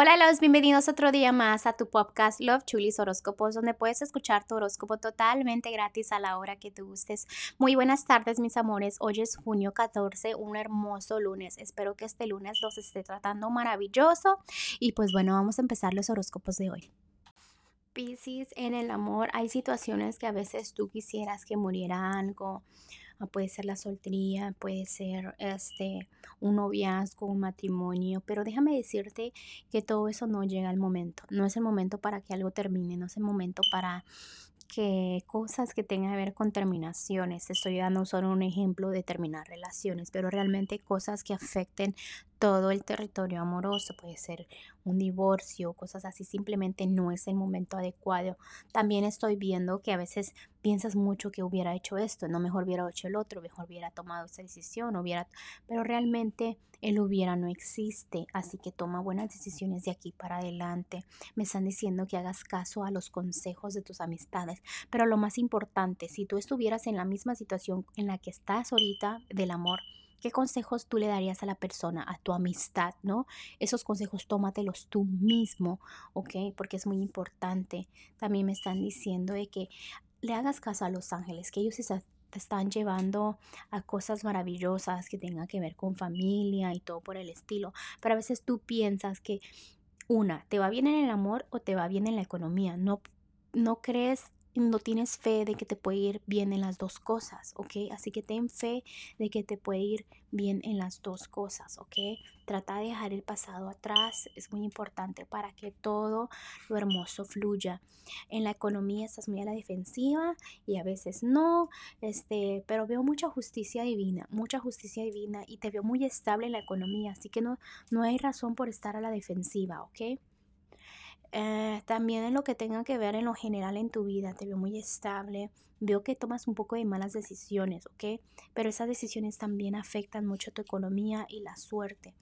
Hola, los bienvenidos otro día más a tu podcast Love Chulis Horóscopos, donde puedes escuchar tu horóscopo totalmente gratis a la hora que te gustes. Muy buenas tardes, mis amores. Hoy es junio 14, un hermoso lunes. Espero que este lunes los esté tratando maravilloso. Y pues bueno, vamos a empezar los horóscopos de hoy. Piscis, en el amor hay situaciones que a veces tú quisieras que muriera algo puede ser la soltería, puede ser este un noviazgo, un matrimonio, pero déjame decirte que todo eso no llega al momento, no es el momento para que algo termine, no es el momento para que cosas que tengan que ver con terminaciones, estoy dando solo un ejemplo de terminar relaciones, pero realmente cosas que afecten todo el territorio amoroso, puede ser un divorcio, cosas así, simplemente no es el momento adecuado. También estoy viendo que a veces piensas mucho que hubiera hecho esto, no mejor hubiera hecho el otro, mejor hubiera tomado esa decisión, hubiera, pero realmente el hubiera no existe, así que toma buenas decisiones de aquí para adelante. Me están diciendo que hagas caso a los consejos de tus amistades, pero lo más importante, si tú estuvieras en la misma situación en la que estás ahorita del amor, ¿Qué consejos tú le darías a la persona, a tu amistad, no? Esos consejos tómatelos tú mismo, ¿ok? Porque es muy importante. También me están diciendo de que le hagas caso a los ángeles, que ellos te están llevando a cosas maravillosas que tengan que ver con familia y todo por el estilo. Pero a veces tú piensas que una, te va bien en el amor o te va bien en la economía. No, no crees no tienes fe de que te puede ir bien en las dos cosas, ¿ok? Así que ten fe de que te puede ir bien en las dos cosas, ¿ok? Trata de dejar el pasado atrás, es muy importante para que todo lo hermoso fluya. En la economía estás muy a la defensiva y a veces no, este, pero veo mucha justicia divina, mucha justicia divina y te veo muy estable en la economía, así que no, no hay razón por estar a la defensiva, ¿ok? Eh, también en lo que tenga que ver en lo general en tu vida, te veo muy estable, veo que tomas un poco de malas decisiones, ¿ok? Pero esas decisiones también afectan mucho tu economía y la suerte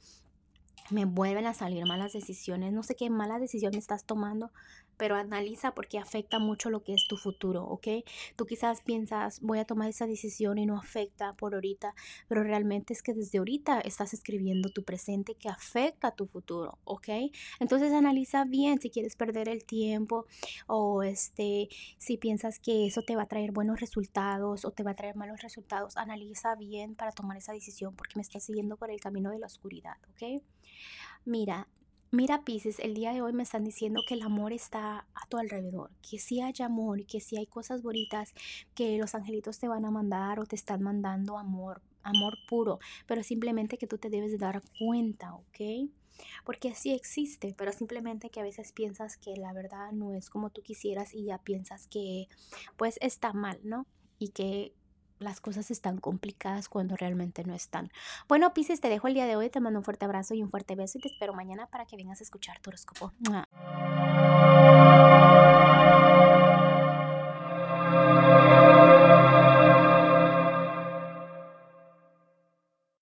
me vuelven a salir malas decisiones. No sé qué mala decisión estás tomando, pero analiza porque afecta mucho lo que es tu futuro, ¿ok? Tú quizás piensas, voy a tomar esa decisión y no afecta por ahorita, pero realmente es que desde ahorita estás escribiendo tu presente que afecta a tu futuro, ¿ok? Entonces analiza bien si quieres perder el tiempo o este, si piensas que eso te va a traer buenos resultados o te va a traer malos resultados, analiza bien para tomar esa decisión porque me estás siguiendo por el camino de la oscuridad, ¿ok? Mira, Mira, Pisces, el día de hoy me están diciendo que el amor está a tu alrededor, que sí hay amor, que sí hay cosas bonitas, que los angelitos te van a mandar o te están mandando amor, amor puro, pero simplemente que tú te debes dar cuenta, ¿ok? Porque sí existe, pero simplemente que a veces piensas que la verdad no es como tú quisieras y ya piensas que pues está mal, ¿no? Y que las cosas están complicadas cuando realmente no están. Bueno, Pisces, te dejo el día de hoy, te mando un fuerte abrazo y un fuerte beso y te espero mañana para que vengas a escuchar tu horóscopo.